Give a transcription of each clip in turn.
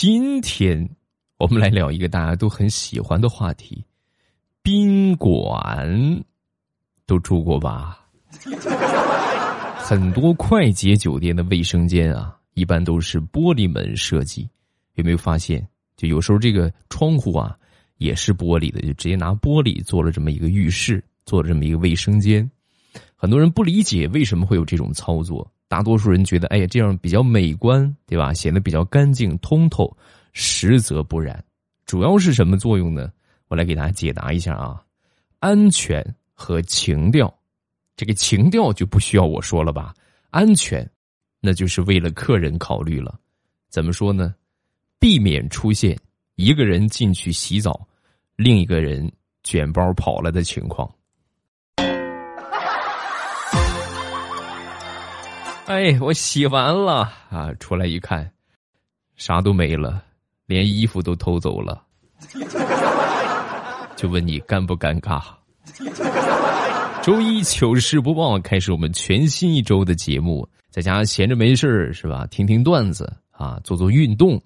今天我们来聊一个大家都很喜欢的话题——宾馆，都住过吧？很多快捷酒店的卫生间啊，一般都是玻璃门设计。有没有发现？就有时候这个窗户啊，也是玻璃的，就直接拿玻璃做了这么一个浴室，做了这么一个卫生间。很多人不理解为什么会有这种操作，大多数人觉得，哎呀，这样比较美观，对吧？显得比较干净通透。实则不然，主要是什么作用呢？我来给大家解答一下啊。安全和情调。这个情调就不需要我说了吧？安全，那就是为了客人考虑了。怎么说呢？避免出现一个人进去洗澡，另一个人卷包跑了的情况。哎，我洗完了啊，出来一看，啥都没了，连衣服都偷走了。就问你尴不尴尬？周一糗事播报开始，我们全新一周的节目，在家闲着没事是吧？听听段子啊，做做运动。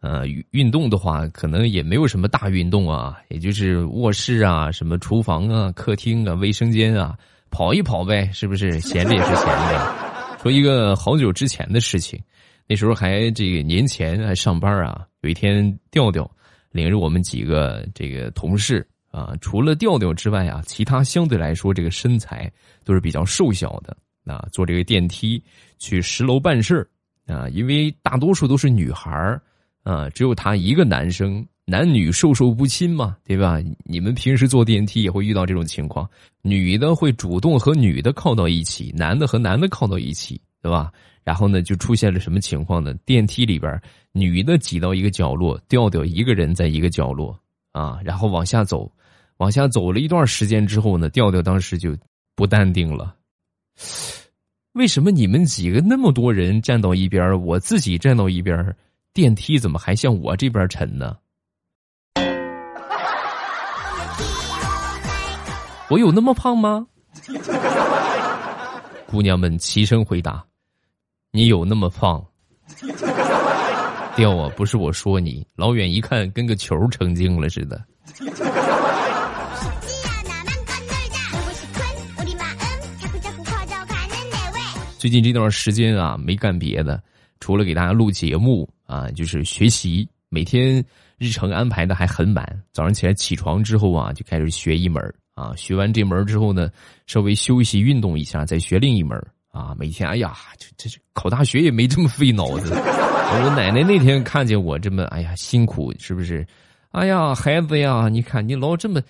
呃，运动的话，可能也没有什么大运动啊，也就是卧室啊、什么厨房啊、客厅啊、卫生间啊，跑一跑呗，是不是？闲着也是闲着。说一个好久之前的事情，那时候还这个年前还上班啊，有一天调调领着我们几个这个同事。啊，除了调调之外啊，其他相对来说这个身材都是比较瘦小的。啊，坐这个电梯去十楼办事啊，因为大多数都是女孩啊，只有他一个男生，男女授受不亲嘛，对吧？你们平时坐电梯也会遇到这种情况，女的会主动和女的靠到一起，男的和男的靠到一起，对吧？然后呢，就出现了什么情况呢？电梯里边女的挤到一个角落，调调一个人在一个角落啊，然后往下走。往下走了一段时间之后呢，调调当时就不淡定了。为什么你们几个那么多人站到一边，我自己站到一边，电梯怎么还向我这边沉呢？我有那么胖吗？姑娘们齐声回答：“你有那么胖。”掉啊，不是我说你，老远一看跟个球成精了似的。最近这段时间啊，没干别的，除了给大家录节目啊，就是学习。每天日程安排的还很满，早上起来起床之后啊，就开始学一门啊。学完这门之后呢，稍微休息运动一下，再学另一门啊。每天，哎呀，这这考大学也没这么费脑子。我奶奶那天看见我这么，哎呀，辛苦是不是？哎呀，孩子呀，你看你老这么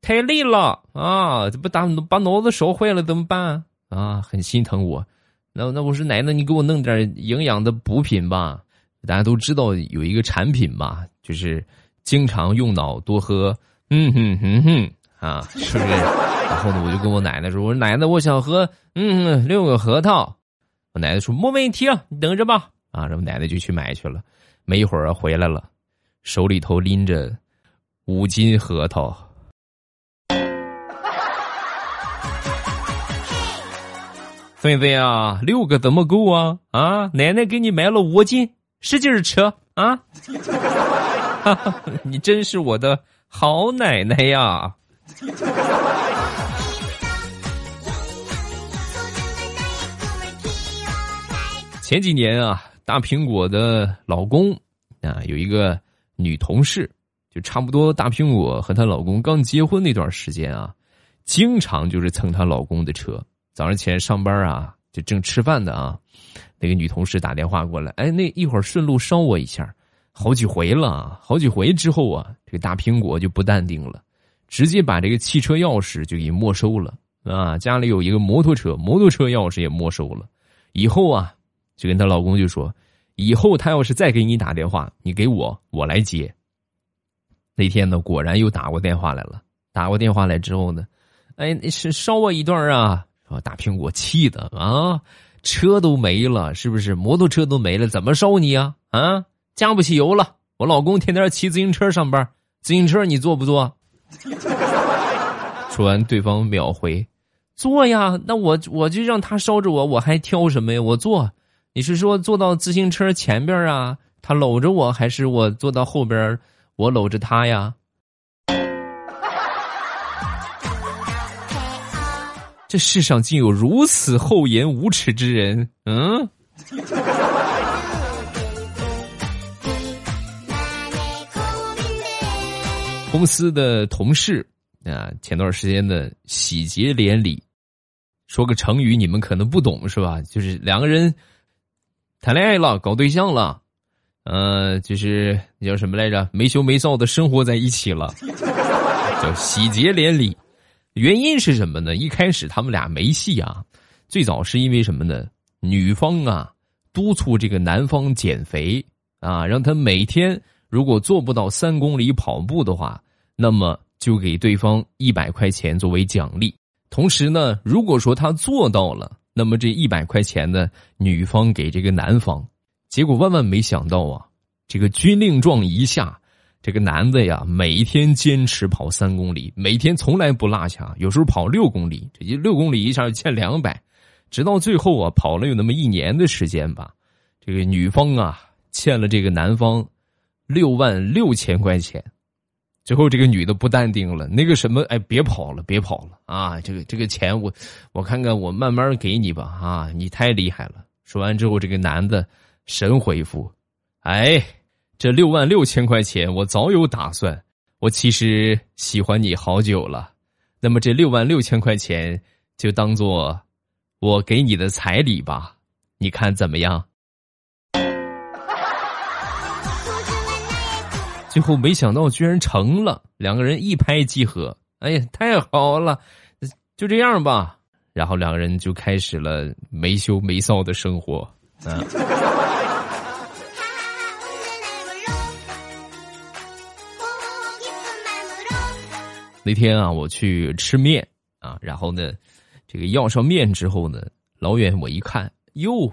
太累了啊，这不打把脑子烧坏了怎么办啊？很心疼我。那那我说奶奶，你给我弄点营养的补品吧。大家都知道有一个产品嘛，就是经常用脑多喝，嗯哼哼哼啊，是不是？然后呢，我就跟我奶奶说：“我说奶奶，我想喝，嗯，六个核桃。”我奶奶说：“没问题，你等着吧。”啊，然后奶奶就去买去了。没一会儿回来了，手里头拎着五斤核桃。菲菲啊，六个怎么够啊？啊，奶奶给你买了五斤，使劲吃啊！你真是我的好奶奶呀！前几年啊，大苹果的老公啊，有一个女同事，就差不多大苹果和她老公刚结婚那段时间啊，经常就是蹭她老公的车。早上起来上班啊，就正吃饭的啊，那个女同事打电话过来，哎，那一会儿顺路捎我一下，好几回了，好几回之后啊，这个大苹果就不淡定了，直接把这个汽车钥匙就给没收了啊，家里有一个摩托车，摩托车钥匙也没收了，以后啊，就跟她老公就说，以后他要是再给你打电话，你给我，我来接。那天呢，果然又打过电话来了，打过电话来之后呢，哎，是捎我一段啊。啊！大苹果气的啊，车都没了，是不是？摩托车都没了，怎么烧你啊？啊，加不起油了。我老公天天骑自行车上班，自行车你坐不坐？说完，对方秒回：坐呀。那我我就让他烧着我，我还挑什么呀？我坐。你是说坐到自行车前边啊？他搂着我，还是我坐到后边，我搂着他呀？这世上竟有如此厚颜无耻之人！嗯。公司的同事啊，前段时间的喜结连理，说个成语你们可能不懂是吧？就是两个人谈恋爱了，搞对象了，呃，就是叫什么来着？没羞没臊的生活在一起了，叫喜结连理。原因是什么呢？一开始他们俩没戏啊，最早是因为什么呢？女方啊督促这个男方减肥啊，让他每天。如果做不到三公里跑步的话，那么就给对方一百块钱作为奖励。同时呢，如果说他做到了，那么这一百块钱呢，女方给这个男方。结果万万没想到啊，这个军令状一下，这个男的呀，每天坚持跑三公里，每天从来不落下，有时候跑六公里，这六公里一下就欠两百，直到最后啊，跑了有那么一年的时间吧，这个女方啊，欠了这个男方。六万六千块钱，最后这个女的不淡定了，那个什么，哎，别跑了，别跑了啊！这个这个钱我我看看，我慢慢给你吧啊！你太厉害了。说完之后，这个男的神回复：“哎，这六万六千块钱我早有打算，我其实喜欢你好久了。那么这六万六千块钱就当做我给你的彩礼吧，你看怎么样？”最后没想到居然成了，两个人一拍即合。哎呀，太好了，就这样吧。然后两个人就开始了没羞没臊的生活。啊。那天啊，我去吃面啊，然后呢，这个要上面之后呢，老远我一看，哟，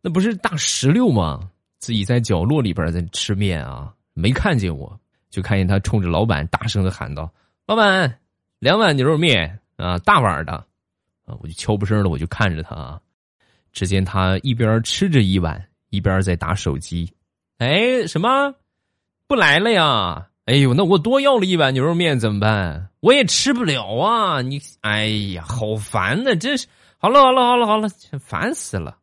那不是大石榴吗？自己在角落里边在吃面啊。没看见我，就看见他冲着老板大声的喊道：“老板，两碗牛肉面啊，大碗的。”啊，我就悄不声的，我就看着他啊。只见他一边吃着一碗，一边在打手机。哎，什么？不来了呀？哎呦，那我多要了一碗牛肉面怎么办？我也吃不了啊！你，哎呀，好烦呐！真是，好了好了好了好了，烦死了！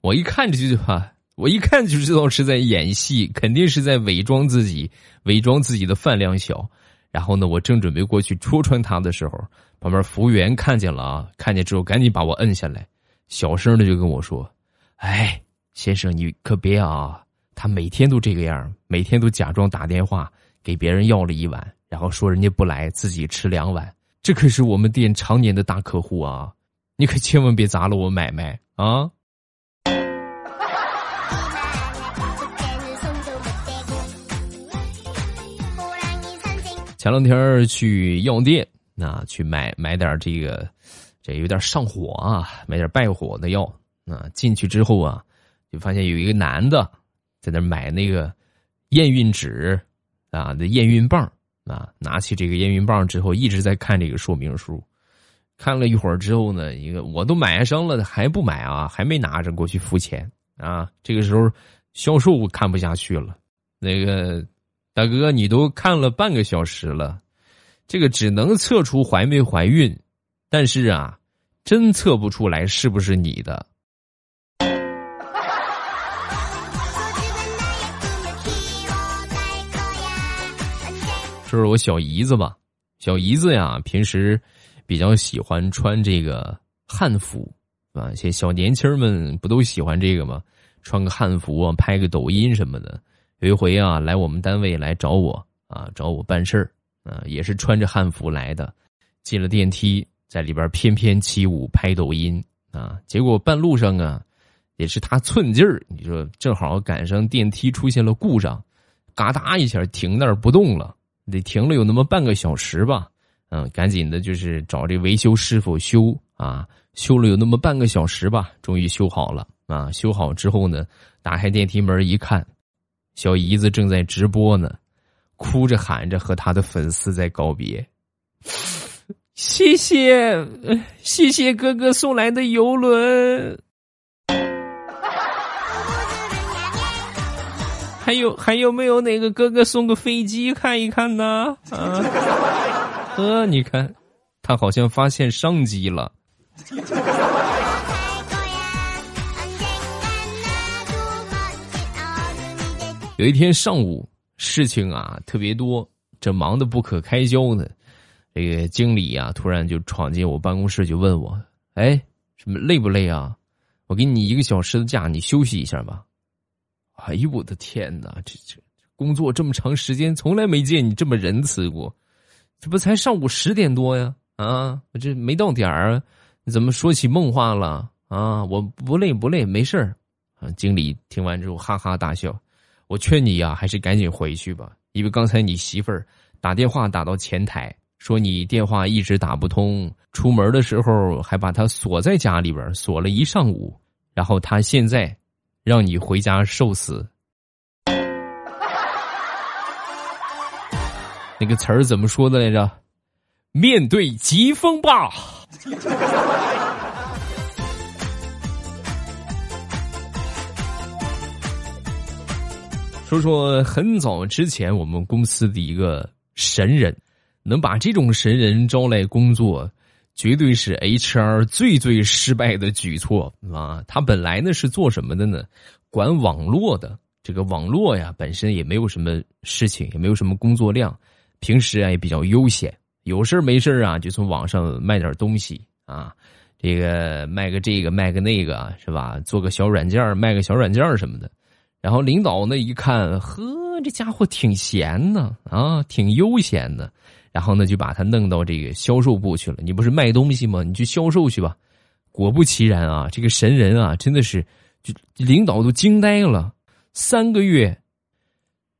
我一看这句话。我一看就知道是在演戏，肯定是在伪装自己，伪装自己的饭量小。然后呢，我正准备过去戳穿他的时候，旁边服务员看见了啊，看见之后赶紧把我摁下来，小声的就跟我说：“哎，先生，你可别啊！他每天都这个样，每天都假装打电话给别人要了一碗，然后说人家不来，自己吃两碗。这可是我们店常年的大客户啊！你可千万别砸了我买卖啊！”前两天去药店，啊，去买买点这个，这有点上火啊，买点败火的药。啊，进去之后啊，就发现有一个男的在那买那个验孕纸啊，那验孕棒啊，拿起这个验孕棒之后，一直在看这个说明书。看了一会儿之后呢，一个我都买上了，还不买啊？还没拿着过去付钱啊？这个时候销售看不下去了，那个。大哥，你都看了半个小时了，这个只能测出怀没怀孕，但是啊，真测不出来是不是你的。这是我小姨子吧？小姨子呀，平时比较喜欢穿这个汉服啊，些小年轻们不都喜欢这个吗？穿个汉服啊，拍个抖音什么的。有一回啊，来我们单位来找我啊，找我办事儿啊，也是穿着汉服来的。进了电梯，在里边翩翩起舞，拍抖音啊。结果半路上啊，也是他寸劲儿，你说正好赶上电梯出现了故障，嘎哒一下停那儿不动了，得停了有那么半个小时吧。嗯，赶紧的就是找这维修师傅修啊，修了有那么半个小时吧，终于修好了啊。修好之后呢，打开电梯门一看。小姨子正在直播呢，哭着喊着和他的粉丝在告别。谢谢，谢谢哥哥送来的游轮。还有还有没有哪个哥哥送个飞机看一看呢？啊，呵，你看，他好像发现商机了。有一天上午，事情啊特别多，这忙得不可开交呢。这个经理啊，突然就闯进我办公室，就问我：“哎，什么累不累啊？我给你一个小时的假，你休息一下吧。”哎呦我的天哪！这这工作这么长时间，从来没见你这么仁慈过。这不才上午十点多呀？啊，这没到点儿，你怎么说起梦话了？啊，我不累不累，没事儿。啊，经理听完之后哈哈大笑。我劝你呀，还是赶紧回去吧，因为刚才你媳妇儿打电话打到前台，说你电话一直打不通，出门的时候还把他锁在家里边锁了一上午，然后他现在让你回家受死。那个词儿怎么说的来着？面对疾风吧。说说很早之前我们公司的一个神人，能把这种神人招来工作，绝对是 HR 最最失败的举措啊！他本来呢是做什么的呢？管网络的。这个网络呀，本身也没有什么事情，也没有什么工作量，平时啊也比较悠闲，有事没事啊就从网上卖点东西啊，这个卖个这个卖个那个是吧？做个小软件卖个小软件什么的。然后领导呢一看，呵，这家伙挺闲的啊，挺悠闲的。然后呢就把他弄到这个销售部去了。你不是卖东西吗？你去销售去吧。果不其然啊，这个神人啊，真的是，就领导都惊呆了。三个月，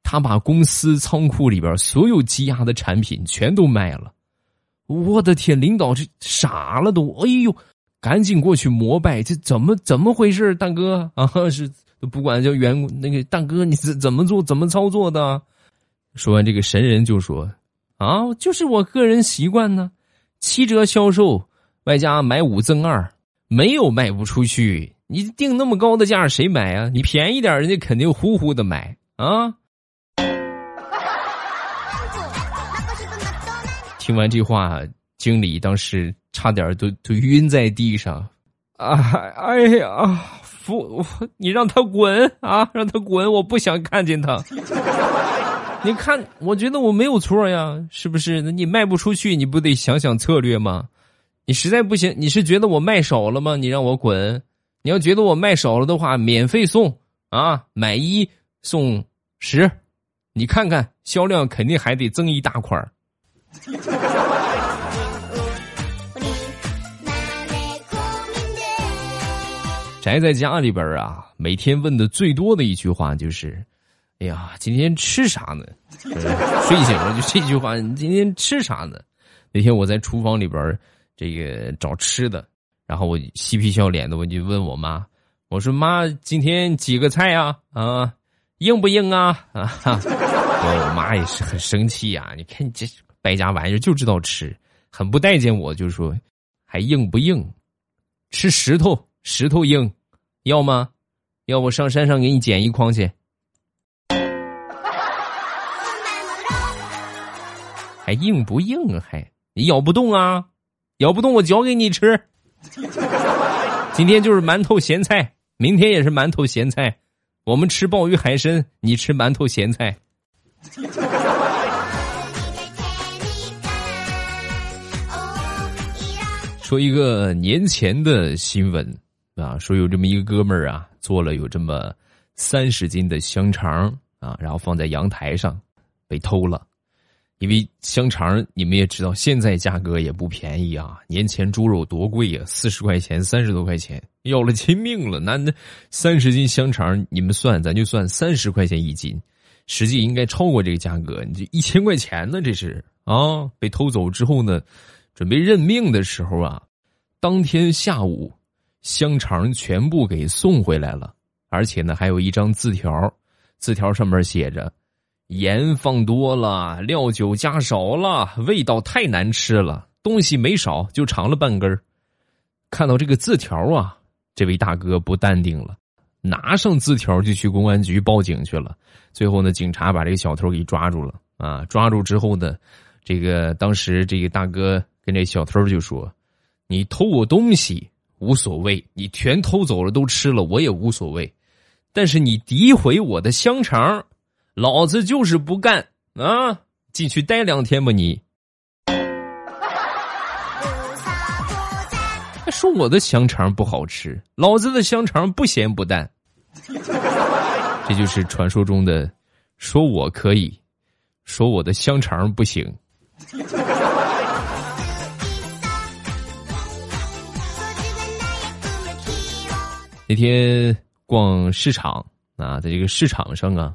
他把公司仓库里边所有积压的产品全都卖了。我的天，领导这傻了都，哎呦，赶紧过去膜拜，这怎么怎么回事，大哥啊是。不管叫员工那个大哥，你怎怎么做怎么操作的？说完这个神人就说：“啊，就是我个人习惯呢，七折销售，外加买五赠二，没有卖不出去。你定那么高的价，谁买啊？你便宜点，人家肯定呼呼的买啊。”听完这话，经理当时差点都都晕在地上。啊，哎呀！不，你让他滚啊！让他滚！我不想看见他。你看，我觉得我没有错呀，是不是？那你卖不出去，你不得想想策略吗？你实在不行，你是觉得我卖少了吗？你让我滚！你要觉得我卖少了的话，免费送啊，买一送十，你看看销量肯定还得增一大块儿。宅在家里边啊，每天问的最多的一句话就是：“哎呀，今天吃啥呢？”睡醒了就这句话：“你今天吃啥呢？”那天我在厨房里边这个找吃的，然后我嬉皮笑脸的我就问我妈：“我说妈，今天几个菜啊？啊，硬不硬啊？”啊哈，我妈也是很生气呀！你看你这败家玩意儿就知道吃，很不待见我，就说还硬不硬？吃石头。石头硬，要吗？要我上山上给你捡一筐去。还硬不硬啊？还你咬不动啊？咬不动我嚼给你吃。今天就是馒头咸菜，明天也是馒头咸菜。我们吃鲍鱼海参，你吃馒头咸菜。说一个年前的新闻。啊，说有这么一个哥们儿啊，做了有这么三十斤的香肠啊，然后放在阳台上，被偷了。因为香肠你们也知道，现在价格也不便宜啊。年前猪肉多贵呀，四十块钱，三十多块钱，要了亲命了。那那三十斤香肠，你们算，咱就算三十块钱一斤，实际应该超过这个价格。你这一千块钱呢，这是啊。被偷走之后呢，准备认命的时候啊，当天下午。香肠全部给送回来了，而且呢，还有一张字条，字条上面写着：“盐放多了，料酒加少了，味道太难吃了，东西没少，就尝了半根看到这个字条啊，这位大哥不淡定了，拿上字条就去公安局报警去了。最后呢，警察把这个小偷给抓住了啊！抓住之后呢，这个当时这个大哥跟这小偷就说：“你偷我东西无所谓，你全偷走了都吃了我也无所谓，但是你诋毁我的香肠，老子就是不干啊！进去待两天吧你。”还说我的香肠不好吃，老子的香肠不咸不淡。这就是传说中的，说我可以，说我的香肠不行。那天逛市场啊，在这个市场上啊，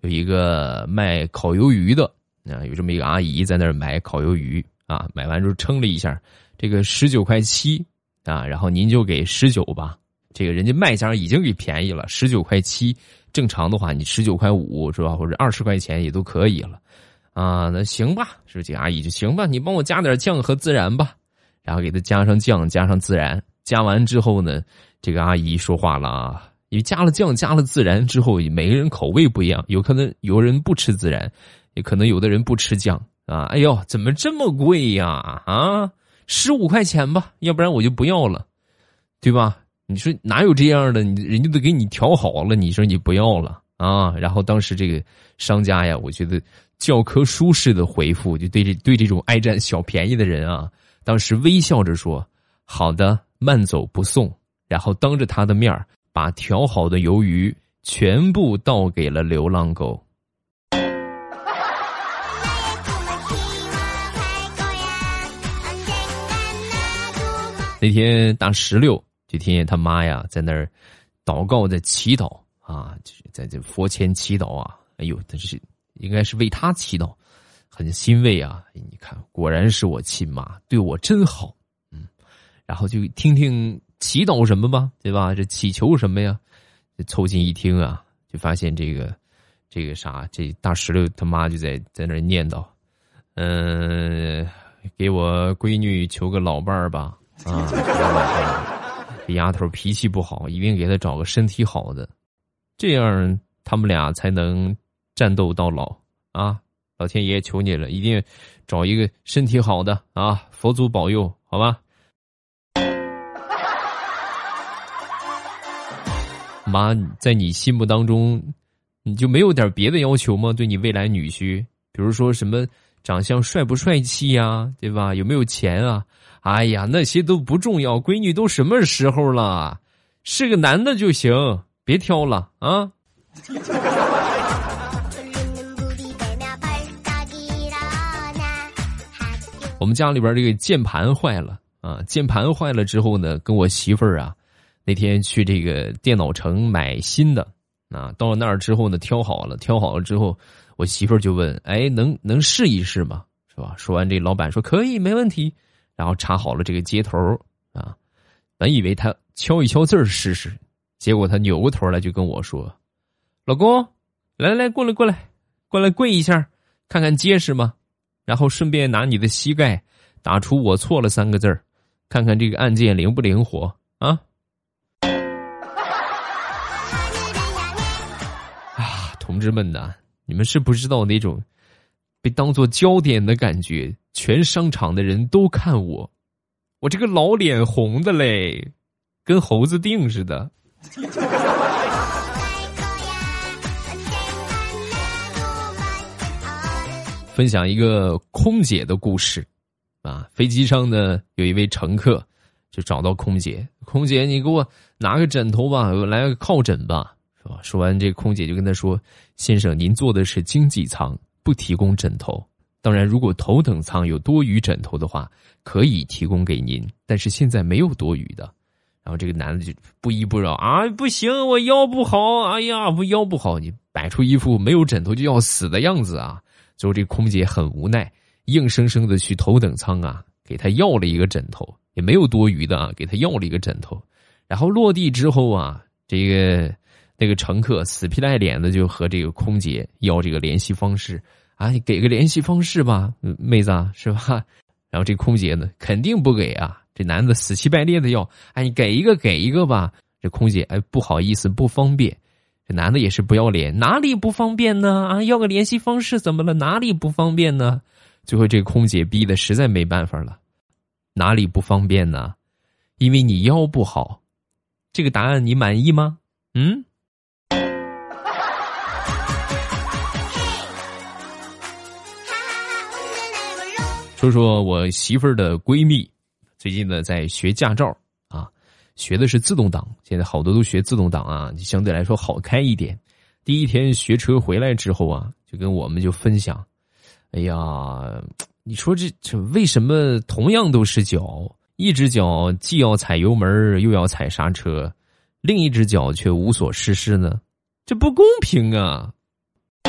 有一个卖烤鱿鱼的啊，有这么一个阿姨在那儿买烤鱿鱼啊，买完之后称了一下，这个十九块七啊，然后您就给十九吧。这个人家卖家已经给便宜了，十九块七。正常的话，你十九块五是吧，或者二十块钱也都可以了，啊，那行吧，是这阿姨就行吧，你帮我加点酱和孜然吧，然后给他加上酱，加上孜然，加完之后呢，这个阿姨说话了啊，因为加了酱，加了孜然之后，每个人口味不一样，有可能有人不吃孜然，也可能有的人不吃酱啊，哎呦，怎么这么贵呀？啊，十五块钱吧，要不然我就不要了，对吧？你说哪有这样的？你人家都给你调好了，你说你不要了啊？然后当时这个商家呀，我觉得教科书式的回复，就对这对这种爱占小便宜的人啊，当时微笑着说：“好的，慢走不送。”然后当着他的面把调好的鱿鱼全部倒给了流浪狗。那天大石榴。就听见他妈呀在那儿祷告，在祈祷啊，就是在这佛前祈祷啊。哎呦，他是应该是为他祈祷，很欣慰啊。你看，果然是我亲妈，对我真好。嗯，然后就听听祈祷什么吧，对吧？这祈求什么呀？凑近一听啊，就发现这个这个啥，这大石榴他妈就在在那念叨，嗯，给我闺女求个老伴儿吧，啊。这丫头脾气不好，一定给她找个身体好的，这样他们俩才能战斗到老啊！老天爷求你了，一定找一个身体好的啊！佛祖保佑，好吧？妈，在你心目当中，你就没有点别的要求吗？对你未来女婿，比如说什么长相帅不帅气呀，对吧？有没有钱啊？哎呀，那些都不重要，闺女都什么时候了？是个男的就行，别挑了啊！我们家里边这个键盘坏了啊，键盘坏了之后呢，跟我媳妇儿啊，那天去这个电脑城买新的啊，到了那儿之后呢，挑好了，挑好了之后，我媳妇儿就问：“哎，能能试一试吗？是吧？”说完，这老板说：“可以，没问题。”然后插好了这个接头啊，本以为他敲一敲字试试，结果他扭过头来就跟我说：“老公，来来过来过来，过来跪一下，看看结实吗？然后顺便拿你的膝盖打出我错了三个字看看这个按键灵不灵活啊？”同志们呐，你们是不知道那种被当做焦点的感觉。全商场的人都看我，我这个老脸红的嘞，跟猴子腚似的。分享一个空姐的故事啊，飞机上呢有一位乘客就找到空姐，空姐你给我拿个枕头吧，来个靠枕吧，说完这空姐就跟他说：“先生，您坐的是经济舱，不提供枕头。”当然，如果头等舱有多余枕头的话，可以提供给您。但是现在没有多余的。然后这个男的就不依不饶啊，不行，我腰不好，哎呀，我腰不好，你摆出一副没有枕头就要死的样子啊！最后这空姐很无奈，硬生生的去头等舱啊，给他要了一个枕头，也没有多余的啊，给他要了一个枕头。然后落地之后啊，这个那个乘客死皮赖脸的就和这个空姐要这个联系方式。啊，你给个联系方式吧，妹子是吧？然后这空姐呢，肯定不给啊。这男的死乞白赖的要，哎，你给一个，给一个吧。这空姐哎不好意思不方便，这男的也是不要脸，哪里不方便呢？啊，要个联系方式怎么了？哪里不方便呢？最后这空姐逼的实在没办法了，哪里不方便呢？因为你腰不好。这个答案你满意吗？嗯。说说我媳妇儿的闺蜜，最近呢在学驾照啊，学的是自动挡。现在好多都学自动挡啊，相对来说好开一点。第一天学车回来之后啊，就跟我们就分享：“哎呀，你说这这为什么同样都是脚，一只脚既要踩油门又要踩刹车，另一只脚却无所事事呢？这不公平啊！”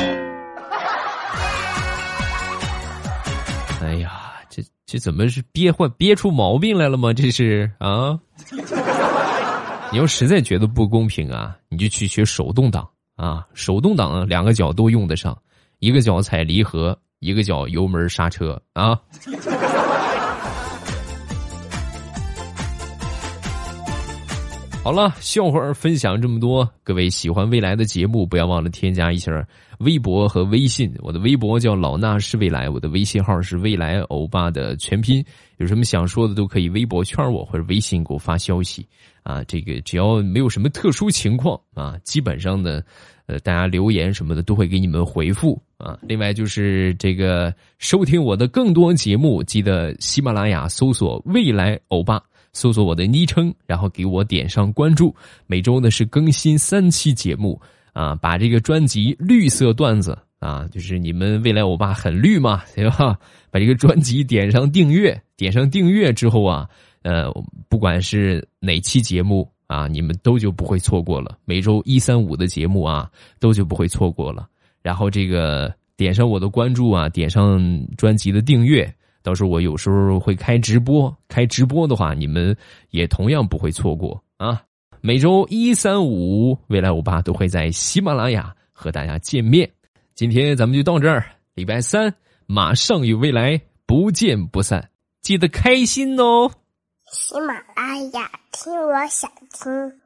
哎呀。这怎么是憋坏憋出毛病来了吗？这是啊！你要实在觉得不公平啊，你就去学手动挡啊！手动挡两个脚都用得上，一个脚踩离合，一个脚油门刹车啊！好了，笑话分享这么多，各位喜欢未来的节目，不要忘了添加一下微博和微信。我的微博叫老衲是未来，我的微信号是未来欧巴的全拼。有什么想说的，都可以微博圈我或者微信给我发消息啊。这个只要没有什么特殊情况啊，基本上呢，呃，大家留言什么的都会给你们回复啊。另外就是这个收听我的更多节目，记得喜马拉雅搜索未来欧巴。搜索我的昵称，然后给我点上关注。每周呢是更新三期节目啊，把这个专辑《绿色段子》啊，就是你们未来欧巴很绿嘛，对吧？把这个专辑点上订阅，点上订阅之后啊，呃，不管是哪期节目啊，你们都就不会错过了。每周一、三、五的节目啊，都就不会错过了。然后这个点上我的关注啊，点上专辑的订阅。到时候我有时候会开直播，开直播的话，你们也同样不会错过啊！每周一、三、五，未来欧巴都会在喜马拉雅和大家见面。今天咱们就到这儿，礼拜三马上与未来不见不散，记得开心哦！喜马拉雅听，我想听。